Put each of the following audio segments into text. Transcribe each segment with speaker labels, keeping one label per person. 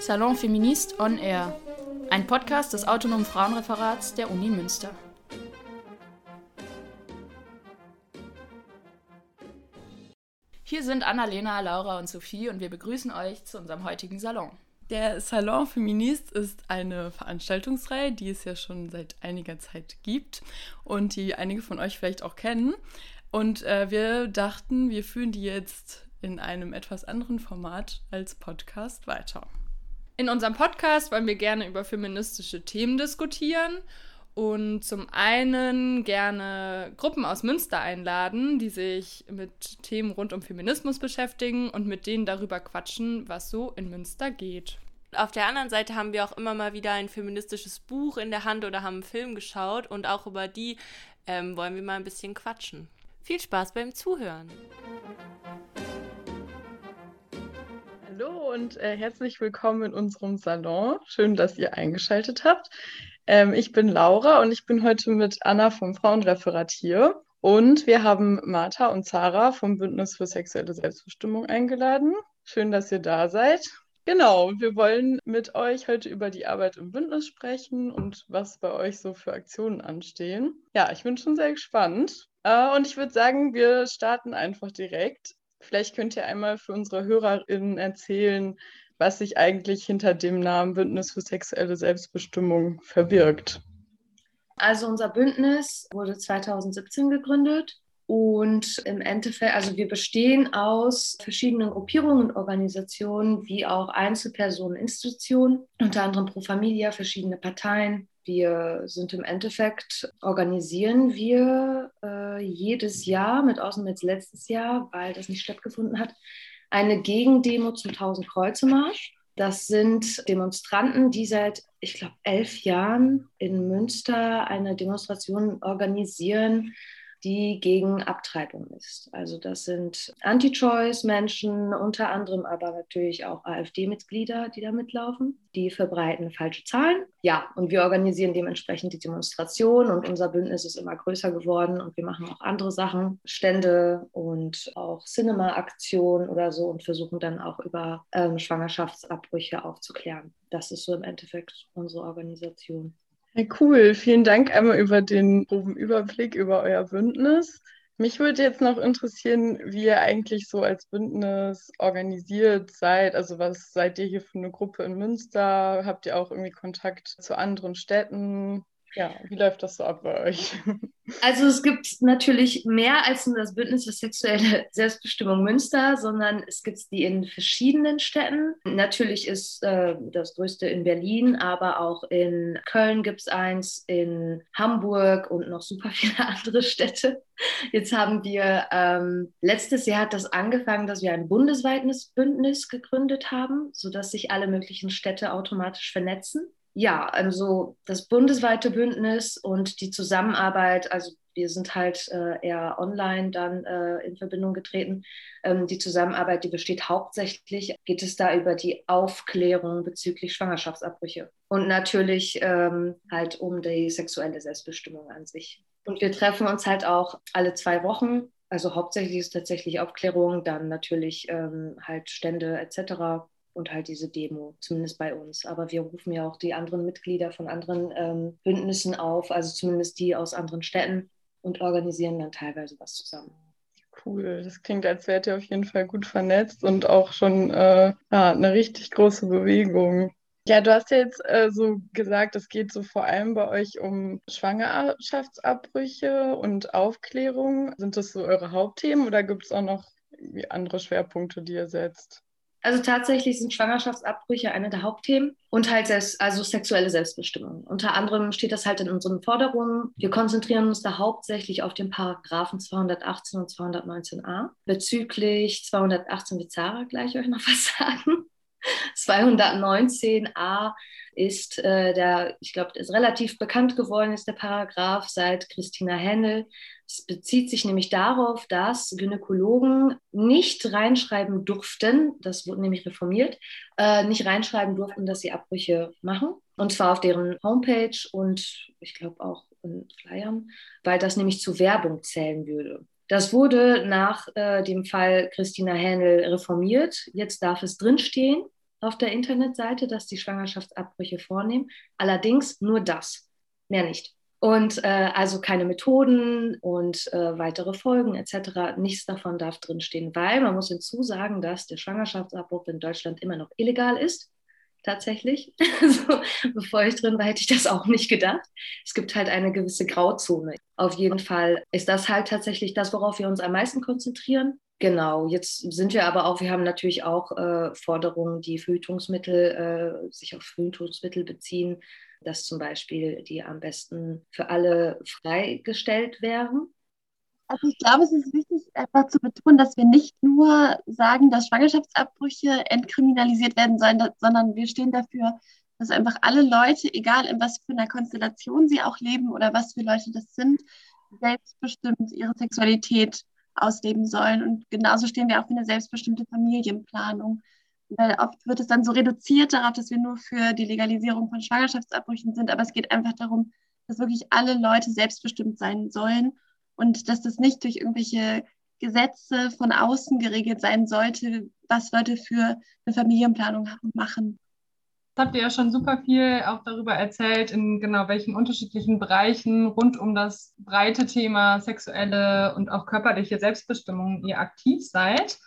Speaker 1: Salon Feminist on Air, ein Podcast des Autonomen Frauenreferats der Uni Münster. Hier sind Annalena, Laura und Sophie und wir begrüßen euch zu unserem heutigen Salon.
Speaker 2: Der Salon Feminist ist eine Veranstaltungsreihe, die es ja schon seit einiger Zeit gibt und die einige von euch vielleicht auch kennen. Und äh, wir dachten, wir führen die jetzt in einem etwas anderen Format als Podcast weiter.
Speaker 1: In unserem Podcast wollen wir gerne über feministische Themen diskutieren und zum einen gerne Gruppen aus Münster einladen, die sich mit Themen rund um Feminismus beschäftigen und mit denen darüber quatschen, was so in Münster geht.
Speaker 3: Auf der anderen Seite haben wir auch immer mal wieder ein feministisches Buch in der Hand oder haben einen Film geschaut und auch über die ähm, wollen wir mal ein bisschen quatschen. Viel Spaß beim Zuhören.
Speaker 2: Hallo und äh, herzlich willkommen in unserem Salon. Schön, dass ihr eingeschaltet habt. Ähm, ich bin Laura und ich bin heute mit Anna vom Frauenreferat hier. Und wir haben Martha und Zara vom Bündnis für sexuelle Selbstbestimmung eingeladen. Schön, dass ihr da seid. Genau, wir wollen mit euch heute über die Arbeit im Bündnis sprechen und was bei euch so für Aktionen anstehen. Ja, ich bin schon sehr gespannt. Äh, und ich würde sagen, wir starten einfach direkt. Vielleicht könnt ihr einmal für unsere HörerInnen erzählen, was sich eigentlich hinter dem Namen Bündnis für sexuelle Selbstbestimmung verbirgt.
Speaker 4: Also unser Bündnis wurde 2017 gegründet und im Endeffekt, also wir bestehen aus verschiedenen Gruppierungen und Organisationen, wie auch Einzelpersonen, Institutionen, unter anderem Pro Familia, verschiedene Parteien. Wir sind im Endeffekt, organisieren wir äh, jedes Jahr, mit Ausnahme jetzt letztes Jahr, weil das nicht stattgefunden hat, eine Gegendemo zum 1000 Kreuze. Das sind Demonstranten, die seit, ich glaube, elf Jahren in Münster eine Demonstration organisieren, die gegen Abtreibung ist. Also das sind Anti-Choice-Menschen, unter anderem aber natürlich auch AfD-Mitglieder, die da mitlaufen. Die verbreiten falsche Zahlen. Ja, und wir organisieren dementsprechend die Demonstration und unser Bündnis ist immer größer geworden und wir machen auch andere Sachen, Stände und auch Cinema-Aktionen oder so und versuchen dann auch über ähm, Schwangerschaftsabbrüche aufzuklären. Das ist so im Endeffekt unsere Organisation.
Speaker 2: Ja, cool. Vielen Dank einmal über den groben Überblick über euer Bündnis. Mich würde jetzt noch interessieren, wie ihr eigentlich so als Bündnis organisiert seid. Also was seid ihr hier für eine Gruppe in Münster? Habt ihr auch irgendwie Kontakt zu anderen Städten? Ja, wie läuft das so ab bei euch?
Speaker 4: Also es gibt natürlich mehr als nur das Bündnis für sexuelle Selbstbestimmung Münster, sondern es gibt die in verschiedenen Städten. Natürlich ist äh, das größte in Berlin, aber auch in Köln gibt es eins, in Hamburg und noch super viele andere Städte. Jetzt haben wir, ähm, letztes Jahr hat das angefangen, dass wir ein bundesweites Bündnis gegründet haben, sodass sich alle möglichen Städte automatisch vernetzen ja, also das bundesweite Bündnis und die Zusammenarbeit, also wir sind halt äh, eher online dann äh, in Verbindung getreten. Ähm, die Zusammenarbeit, die besteht hauptsächlich, geht es da über die Aufklärung bezüglich Schwangerschaftsabbrüche und natürlich ähm, halt um die sexuelle Selbstbestimmung an sich. Und wir treffen uns halt auch alle zwei Wochen. Also hauptsächlich ist tatsächlich Aufklärung, dann natürlich ähm, halt Stände etc und halt diese Demo, zumindest bei uns. Aber wir rufen ja auch die anderen Mitglieder von anderen ähm, Bündnissen auf, also zumindest die aus anderen Städten und organisieren dann teilweise was zusammen.
Speaker 2: Cool, das klingt, als wärt ihr auf jeden Fall gut vernetzt und auch schon äh, ja, eine richtig große Bewegung. Ja, du hast ja jetzt äh, so gesagt, es geht so vor allem bei euch um Schwangerschaftsabbrüche und Aufklärung. Sind das so eure Hauptthemen oder gibt es auch noch andere Schwerpunkte, die ihr setzt?
Speaker 4: Also tatsächlich sind Schwangerschaftsabbrüche eine der Hauptthemen und halt selbst, also sexuelle Selbstbestimmung. Unter anderem steht das halt in unseren Forderungen. Wir konzentrieren uns da hauptsächlich auf den Paragraphen 218 und 219a. Bezüglich 218 wird Sarah gleich euch noch was sagen. 219a ist äh, der, ich glaube, ist relativ bekannt geworden, ist der Paragraph seit Christina Hennel. Es bezieht sich nämlich darauf, dass Gynäkologen nicht reinschreiben durften, das wurde nämlich reformiert, äh, nicht reinschreiben durften, dass sie Abbrüche machen. Und zwar auf deren Homepage und ich glaube auch in Flyern, weil das nämlich zu Werbung zählen würde. Das wurde nach äh, dem Fall Christina Händel reformiert. Jetzt darf es drinstehen auf der Internetseite, dass die Schwangerschaftsabbrüche vornehmen. Allerdings nur das, mehr nicht. Und äh, also keine Methoden und äh, weitere Folgen etc. Nichts davon darf drinstehen, weil man muss hinzusagen, dass der Schwangerschaftsabbruch in Deutschland immer noch illegal ist. Tatsächlich. Also, bevor ich drin war, hätte ich das auch nicht gedacht. Es gibt halt eine gewisse Grauzone. Auf jeden Fall ist das halt tatsächlich das, worauf wir uns am meisten konzentrieren. Genau, jetzt sind wir aber auch, wir haben natürlich auch äh, Forderungen, die Verhütungsmittel, äh, sich auf Verhütungsmittel beziehen, dass zum Beispiel die am besten für alle freigestellt wären.
Speaker 5: Also ich glaube, es ist wichtig, einfach zu betonen, dass wir nicht nur sagen, dass Schwangerschaftsabbrüche entkriminalisiert werden sollen, sondern wir stehen dafür, dass einfach alle Leute, egal in was für einer Konstellation sie auch leben oder was für Leute das sind, selbstbestimmt ihre Sexualität ausleben sollen. Und genauso stehen wir auch für eine selbstbestimmte Familienplanung. Weil oft wird es dann so reduziert darauf, dass wir nur für die Legalisierung von Schwangerschaftsabbrüchen sind. Aber es geht einfach darum, dass wirklich alle Leute selbstbestimmt sein sollen und dass das nicht durch irgendwelche Gesetze von außen geregelt sein sollte, was Leute für eine Familienplanung machen.
Speaker 1: Habt ihr ja schon super viel auch darüber erzählt, in genau welchen unterschiedlichen Bereichen rund um das breite Thema sexuelle und auch körperliche Selbstbestimmung ihr aktiv seid.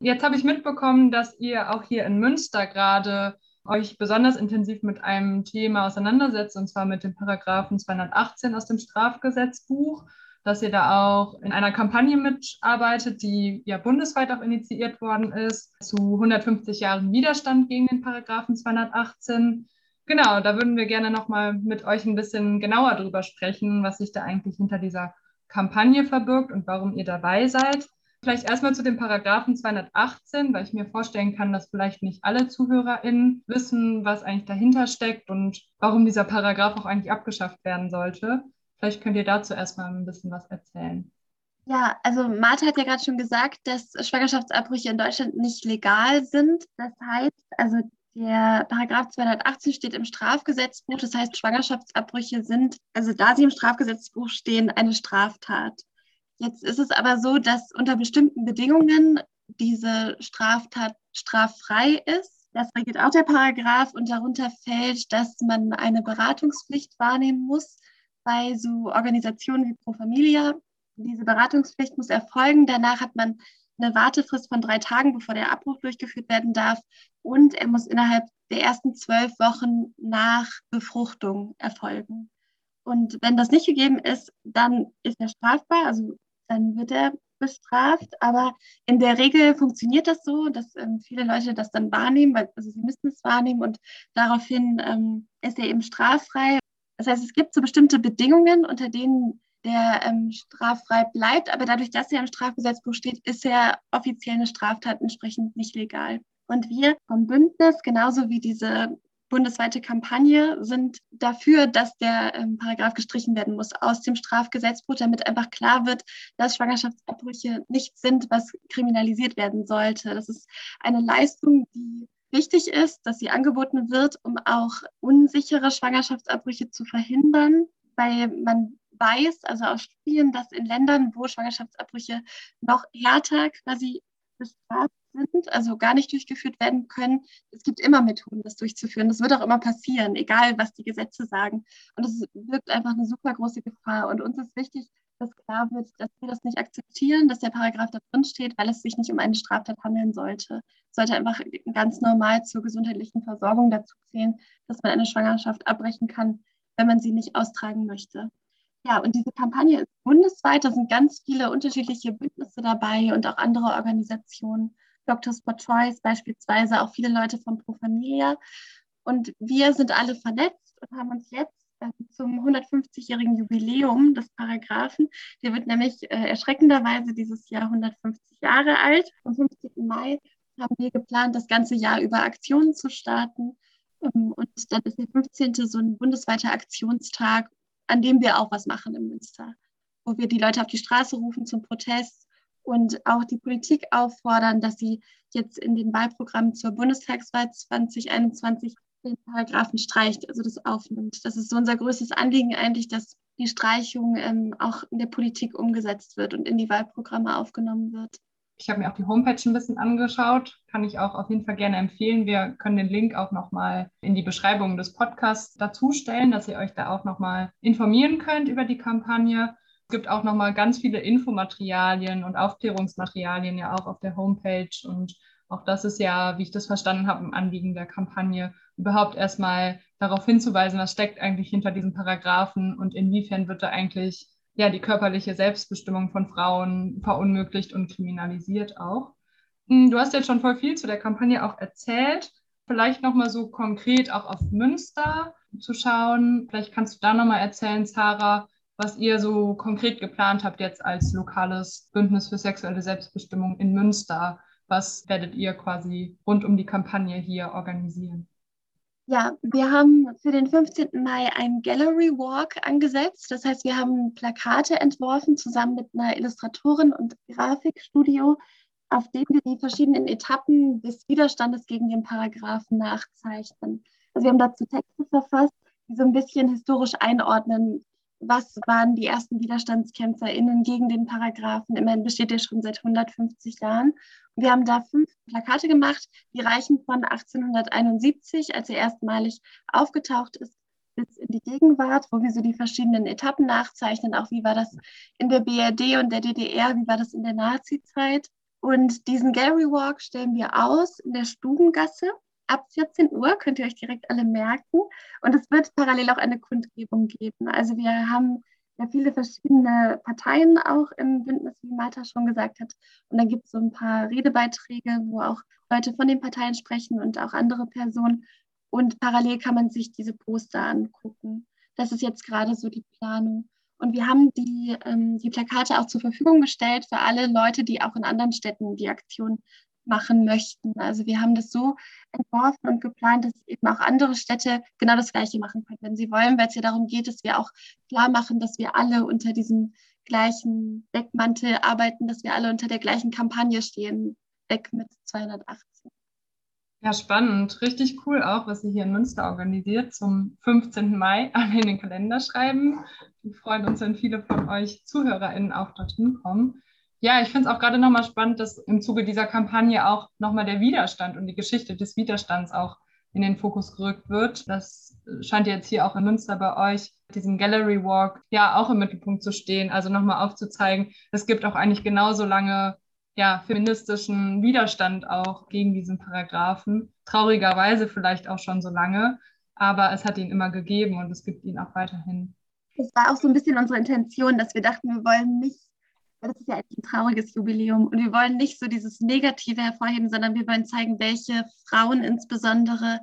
Speaker 1: Jetzt habe ich mitbekommen, dass ihr auch hier in Münster gerade euch besonders intensiv mit einem Thema auseinandersetzt, und zwar mit dem Paragraphen 218 aus dem Strafgesetzbuch, dass ihr da auch in einer Kampagne mitarbeitet, die ja bundesweit auch initiiert worden ist, zu 150 Jahren Widerstand gegen den Paragraphen 218. Genau, da würden wir gerne nochmal mit euch ein bisschen genauer drüber sprechen, was sich da eigentlich hinter dieser Kampagne verbirgt und warum ihr dabei seid. Vielleicht erstmal zu dem Paragraphen 218, weil ich mir vorstellen kann, dass vielleicht nicht alle ZuhörerInnen wissen, was eigentlich dahinter steckt und warum dieser Paragraph auch eigentlich abgeschafft werden sollte. Vielleicht könnt ihr dazu erstmal ein bisschen was erzählen.
Speaker 5: Ja, also Martha hat ja gerade schon gesagt, dass Schwangerschaftsabbrüche in Deutschland nicht legal sind. Das heißt, also der Paragraph 218 steht im Strafgesetzbuch. Das heißt, Schwangerschaftsabbrüche sind, also da sie im Strafgesetzbuch stehen, eine Straftat. Jetzt ist es aber so, dass unter bestimmten Bedingungen diese Straftat straffrei ist. Das regelt auch der Paragraph und darunter fällt, dass man eine Beratungspflicht wahrnehmen muss bei so Organisationen wie Pro Familia. Diese Beratungspflicht muss erfolgen. Danach hat man eine Wartefrist von drei Tagen, bevor der Abbruch durchgeführt werden darf. Und er muss innerhalb der ersten zwölf Wochen nach Befruchtung erfolgen. Und wenn das nicht gegeben ist, dann ist er strafbar. Also dann wird er bestraft. Aber in der Regel funktioniert das so, dass ähm, viele Leute das dann wahrnehmen, weil also sie müssen es wahrnehmen und daraufhin ähm, ist er eben straffrei. Das heißt, es gibt so bestimmte Bedingungen, unter denen der ähm, straffrei bleibt, aber dadurch, dass er im Strafgesetzbuch steht, ist er offiziell eine Straftat entsprechend nicht legal. Und wir vom Bündnis, genauso wie diese bundesweite Kampagne sind dafür, dass der ähm, Paragraph gestrichen werden muss aus dem Strafgesetzbuch, damit einfach klar wird, dass Schwangerschaftsabbrüche nicht sind, was kriminalisiert werden sollte. Das ist eine Leistung, die wichtig ist, dass sie angeboten wird, um auch unsichere Schwangerschaftsabbrüche zu verhindern, weil man weiß, also aus Studien, dass in Ländern, wo Schwangerschaftsabbrüche noch härter quasi bestraft sind, also gar nicht durchgeführt werden können. Es gibt immer Methoden, das durchzuführen. Das wird auch immer passieren, egal was die Gesetze sagen. Und es wirkt einfach eine super große Gefahr. Und uns ist wichtig, dass klar wird, dass wir das nicht akzeptieren, dass der Paragraph da drin steht, weil es sich nicht um eine Straftat handeln sollte. Es sollte einfach ganz normal zur gesundheitlichen Versorgung dazu zählen, dass man eine Schwangerschaft abbrechen kann, wenn man sie nicht austragen möchte. Ja, und diese Kampagne ist bundesweit, da sind ganz viele unterschiedliche Bündnisse dabei und auch andere Organisationen. Doctors for Choice beispielsweise, auch viele Leute von Pro Familia. Und wir sind alle vernetzt und haben uns jetzt zum 150-jährigen Jubiläum des Paragraphen, der wird nämlich äh, erschreckenderweise dieses Jahr 150 Jahre alt. Am 15. Mai haben wir geplant, das ganze Jahr über Aktionen zu starten. Ähm, und dann ist der 15. so ein bundesweiter Aktionstag, an dem wir auch was machen im Münster, wo wir die Leute auf die Straße rufen zum Protest und auch die Politik auffordern, dass sie jetzt in den Wahlprogrammen zur Bundestagswahl 2021 den Paragraphen streicht, also das aufnimmt. Das ist so unser größtes Anliegen eigentlich, dass die Streichung ähm, auch in der Politik umgesetzt wird und in die Wahlprogramme aufgenommen wird.
Speaker 1: Ich habe mir auch die Homepage ein bisschen angeschaut, kann ich auch auf jeden Fall gerne empfehlen. Wir können den Link auch nochmal in die Beschreibung des Podcasts dazustellen, dass ihr euch da auch nochmal informieren könnt über die Kampagne. Es gibt auch nochmal ganz viele Infomaterialien und Aufklärungsmaterialien ja auch auf der Homepage. Und auch das ist ja, wie ich das verstanden habe, ein Anliegen der Kampagne, überhaupt erstmal darauf hinzuweisen, was steckt eigentlich hinter diesen Paragraphen und inwiefern wird da eigentlich ja, die körperliche Selbstbestimmung von Frauen verunmöglicht und kriminalisiert auch. Hm, du hast jetzt schon voll viel zu der Kampagne auch erzählt. Vielleicht nochmal so konkret auch auf Münster zu schauen. Vielleicht kannst du da nochmal erzählen, Sarah, was ihr so konkret geplant habt jetzt als lokales Bündnis für sexuelle Selbstbestimmung in Münster. Was werdet ihr quasi rund um die Kampagne hier organisieren?
Speaker 5: Ja, wir haben für den 15. Mai einen Gallery Walk angesetzt. Das heißt, wir haben Plakate entworfen zusammen mit einer Illustratorin und Grafikstudio, auf denen wir die verschiedenen Etappen des Widerstandes gegen den Paragraphen nachzeichnen. Also wir haben dazu Texte verfasst, die so ein bisschen historisch einordnen, was waren die ersten WiderstandskämpferInnen gegen den Paragraphen? Immerhin besteht der schon seit 150 Jahren. Wir haben da fünf Plakate gemacht, die reichen von 1871, als er erstmalig aufgetaucht ist, bis in die Gegenwart, wo wir so die verschiedenen Etappen nachzeichnen. Auch wie war das in der BRD und der DDR, wie war das in der Nazi-Zeit. Und diesen Gallery Walk stellen wir aus in der Stubengasse ab 14 Uhr könnt ihr euch direkt alle merken. Und es wird parallel auch eine Kundgebung geben. Also wir haben ja viele verschiedene Parteien auch im Bündnis, wie Martha schon gesagt hat. Und dann gibt es so ein paar Redebeiträge, wo auch Leute von den Parteien sprechen und auch andere Personen. Und parallel kann man sich diese Poster angucken. Das ist jetzt gerade so die Planung. Und wir haben die, ähm, die Plakate auch zur Verfügung gestellt für alle Leute, die auch in anderen Städten die Aktion machen möchten. Also wir haben das so entworfen und geplant, dass eben auch andere Städte genau das Gleiche machen können, wenn sie wollen, weil es ja darum geht, dass wir auch klar machen, dass wir alle unter diesem gleichen Deckmantel arbeiten, dass wir alle unter der gleichen Kampagne stehen. Weg mit 218.
Speaker 1: Ja, spannend. Richtig cool auch, was ihr hier in Münster organisiert zum 15. Mai alle in den Kalender schreiben. Wir freuen uns, wenn viele von euch ZuhörerInnen auch dorthin kommen. Ja, ich finde es auch gerade nochmal spannend, dass im Zuge dieser Kampagne auch nochmal der Widerstand und die Geschichte des Widerstands auch in den Fokus gerückt wird. Das scheint jetzt hier auch in Münster bei euch, diesem Gallery Walk, ja auch im Mittelpunkt zu stehen. Also nochmal aufzuzeigen, es gibt auch eigentlich genauso lange ja, feministischen Widerstand auch gegen diesen Paragraphen. Traurigerweise vielleicht auch schon so lange, aber es hat ihn immer gegeben und es gibt ihn auch weiterhin.
Speaker 5: Es war auch so ein bisschen unsere Intention, dass wir dachten, wir wollen nicht das ist ja ein trauriges Jubiläum. Und wir wollen nicht so dieses Negative hervorheben, sondern wir wollen zeigen, welche Frauen insbesondere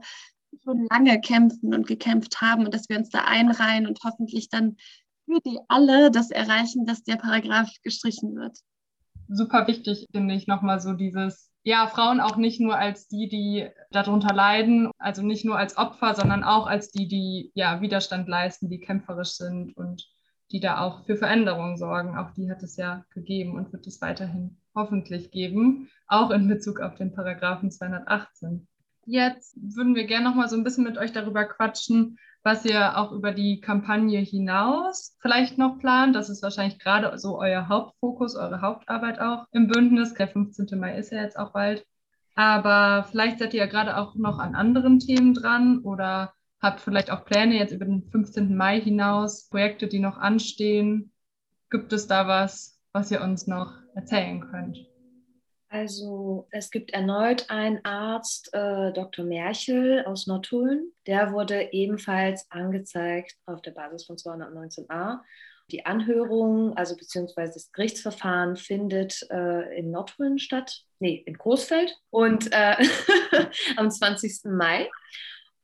Speaker 5: schon lange kämpfen und gekämpft haben und dass wir uns da einreihen und hoffentlich dann für die alle das erreichen, dass der Paragraph gestrichen wird.
Speaker 1: Super wichtig finde ich nochmal so dieses, ja, Frauen auch nicht nur als die, die darunter leiden, also nicht nur als Opfer, sondern auch als die, die ja Widerstand leisten, die kämpferisch sind und die da auch für Veränderungen sorgen. Auch die hat es ja gegeben und wird es weiterhin hoffentlich geben, auch in Bezug auf den Paragraphen 218. Jetzt würden wir gerne noch mal so ein bisschen mit euch darüber quatschen, was ihr auch über die Kampagne hinaus vielleicht noch plant. Das ist wahrscheinlich gerade so euer Hauptfokus, eure Hauptarbeit auch im Bündnis. Der 15. Mai ist ja jetzt auch bald. Aber vielleicht seid ihr ja gerade auch noch an anderen Themen dran oder Habt vielleicht auch Pläne jetzt über den 15. Mai hinaus, Projekte, die noch anstehen? Gibt es da was, was ihr uns noch erzählen könnt?
Speaker 4: Also es gibt erneut einen Arzt, äh, Dr. Merchel aus Nottuln. Der wurde ebenfalls angezeigt auf der Basis von 219a. Die Anhörung, also beziehungsweise das Gerichtsverfahren findet äh, in Nottuln statt, nee, in Großfeld und äh, am 20. Mai.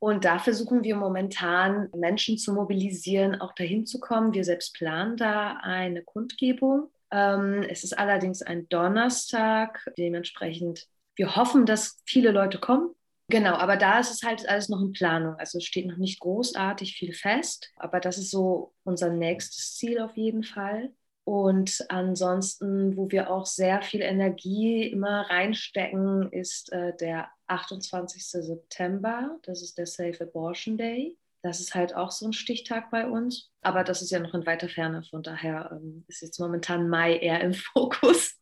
Speaker 4: Und da versuchen wir momentan Menschen zu mobilisieren, auch dahin zu kommen. Wir selbst planen da eine Kundgebung. Ähm, es ist allerdings ein Donnerstag, dementsprechend wir hoffen, dass viele Leute kommen. Genau, aber da ist es halt alles noch in Planung. Also es steht noch nicht großartig viel fest, aber das ist so unser nächstes Ziel auf jeden Fall. Und ansonsten, wo wir auch sehr viel Energie immer reinstecken, ist äh, der 28. September. Das ist der Safe Abortion Day. Das ist halt auch so ein Stichtag bei uns. Aber das ist ja noch in weiter Ferne. Von daher ähm, ist jetzt momentan Mai eher im Fokus.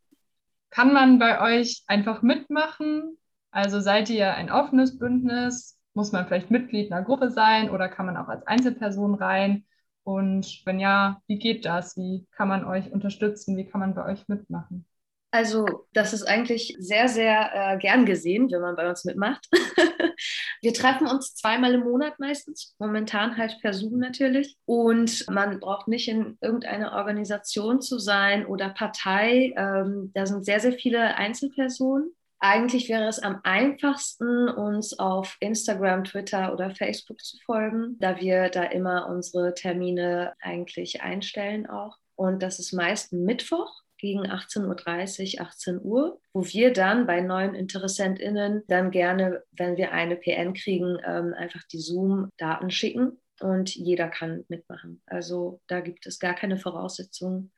Speaker 1: Kann man bei euch einfach mitmachen? Also seid ihr ein offenes Bündnis? Muss man vielleicht Mitglied einer Gruppe sein oder kann man auch als Einzelperson rein? Und wenn ja, wie geht das? Wie kann man euch unterstützen? Wie kann man bei euch mitmachen?
Speaker 4: Also, das ist eigentlich sehr, sehr äh, gern gesehen, wenn man bei uns mitmacht. wir treffen uns zweimal im Monat meistens, momentan halt per Zoom natürlich. Und man braucht nicht in irgendeiner Organisation zu sein oder Partei. Ähm, da sind sehr, sehr viele Einzelpersonen. Eigentlich wäre es am einfachsten, uns auf Instagram, Twitter oder Facebook zu folgen, da wir da immer unsere Termine eigentlich einstellen auch. Und das ist meist Mittwoch gegen 18.30 Uhr, 18 Uhr, wo wir dann bei neuen InteressentInnen dann gerne, wenn wir eine PN kriegen, ähm, einfach die Zoom-Daten schicken und jeder kann mitmachen. Also da gibt es gar keine Voraussetzungen,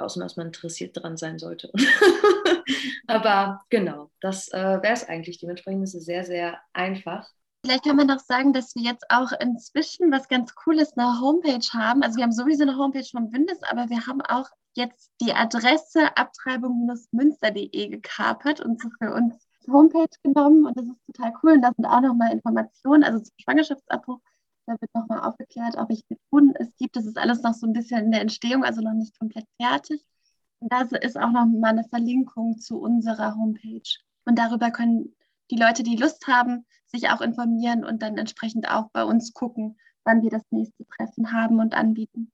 Speaker 4: außer dass man interessiert dran sein sollte. Aber genau, das äh, wäre es eigentlich. Dementsprechend ist es sehr, sehr einfach.
Speaker 5: Vielleicht kann man noch sagen, dass wir jetzt auch inzwischen was ganz Cooles eine Homepage haben. Also wir haben sowieso eine Homepage vom Bündnis, aber wir haben auch jetzt die Adresse abtreibung-münster.de gekapert und so für uns Homepage genommen und das ist total cool. Und da sind auch nochmal Informationen, also zum Schwangerschaftsabbruch, da wird nochmal aufgeklärt, auch welche Methoden es gibt. Das ist alles noch so ein bisschen in der Entstehung, also noch nicht komplett fertig. Und da ist auch nochmal eine Verlinkung zu unserer Homepage. Und darüber können die Leute, die Lust haben, sich auch informieren und dann entsprechend auch bei uns gucken, wann wir das nächste Treffen haben und anbieten.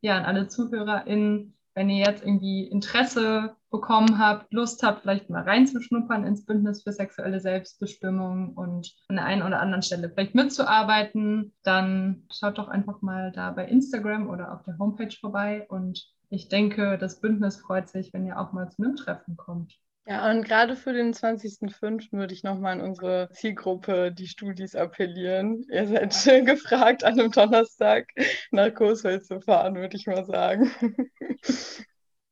Speaker 1: Ja, an alle ZuhörerInnen, wenn ihr jetzt irgendwie Interesse bekommen habt, Lust habt, vielleicht mal reinzuschnuppern ins Bündnis für sexuelle Selbstbestimmung und an der einen oder anderen Stelle vielleicht mitzuarbeiten, dann schaut doch einfach mal da bei Instagram oder auf der Homepage vorbei. Und ich denke, das Bündnis freut sich, wenn ihr auch mal zu einem Treffen kommt. Ja, und gerade für den 20.05. würde ich nochmal an unsere Zielgruppe, die Studis, appellieren. Ihr seid schön gefragt, an einem Donnerstag nach Coesfeld zu fahren, würde ich mal sagen.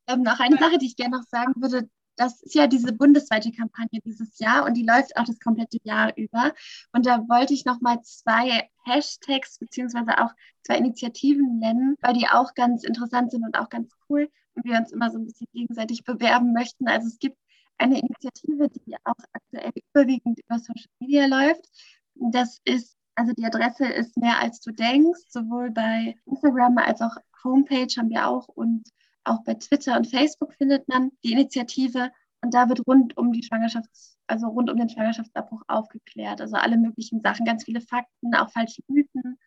Speaker 5: Ähm, noch eine Sache, die ich gerne noch sagen würde. Das ist ja diese bundesweite Kampagne dieses Jahr und die läuft auch das komplette Jahr über. Und da wollte ich nochmal zwei Hashtags beziehungsweise auch zwei Initiativen nennen, weil die auch ganz interessant sind und auch ganz cool und wir uns immer so ein bisschen gegenseitig bewerben möchten. Also es gibt eine Initiative, die auch aktuell überwiegend über Social Media läuft. Das ist, also die Adresse ist mehr als du denkst, sowohl bei Instagram als auch Homepage haben wir auch und auch bei Twitter und Facebook findet man die Initiative und da wird rund um die Schwangerschafts-, also rund um den Schwangerschaftsabbruch aufgeklärt. Also alle möglichen Sachen, ganz viele Fakten, auch falsche Mythen,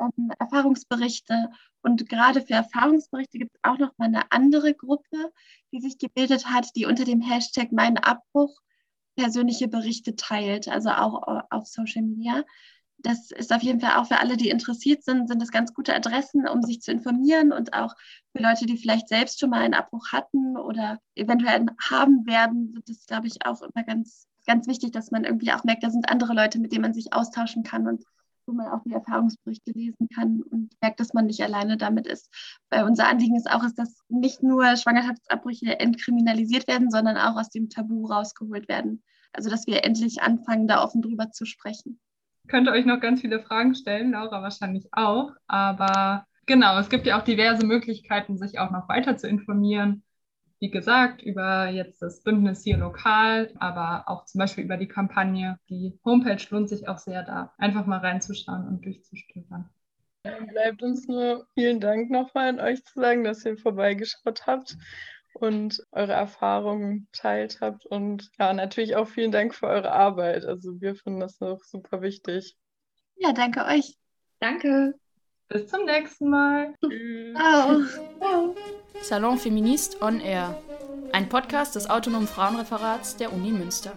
Speaker 5: ähm, Erfahrungsberichte. Und gerade für Erfahrungsberichte gibt es auch noch mal eine andere Gruppe, die sich gebildet hat, die unter dem Hashtag Mein Abbruch persönliche Berichte teilt, also auch auf Social Media. Das ist auf jeden Fall auch für alle, die interessiert sind, sind das ganz gute Adressen, um sich zu informieren und auch für Leute, die vielleicht selbst schon mal einen Abbruch hatten oder eventuell haben werden, sind das, glaube ich, auch immer ganz, ganz wichtig, dass man irgendwie auch merkt, da sind andere Leute, mit denen man sich austauschen kann und wo man auch die Erfahrungsberichte lesen kann und merkt, dass man nicht alleine damit ist. Weil unser Anliegen ist auch, ist, dass nicht nur Schwangerschaftsabbrüche entkriminalisiert werden, sondern auch aus dem Tabu rausgeholt werden. Also dass wir endlich anfangen, da offen drüber zu sprechen.
Speaker 1: Ich könnte euch noch ganz viele Fragen stellen, Laura wahrscheinlich auch. Aber genau, es gibt ja auch diverse Möglichkeiten, sich auch noch weiter zu informieren wie gesagt, über jetzt das Bündnis hier lokal, aber auch zum Beispiel über die Kampagne. Die Homepage lohnt sich auch sehr da, einfach mal reinzuschauen und durchzustöbern. Dann bleibt uns nur vielen Dank nochmal an euch zu sagen, dass ihr vorbeigeschaut habt und eure Erfahrungen teilt habt. Und ja, natürlich auch vielen Dank für eure Arbeit. Also wir finden das auch super wichtig.
Speaker 5: Ja, danke euch.
Speaker 4: Danke.
Speaker 1: Bis zum nächsten Mal.
Speaker 5: Ciao.
Speaker 3: Ciao. Salon Feminist on Air. Ein Podcast des Autonomen Frauenreferats der Uni Münster.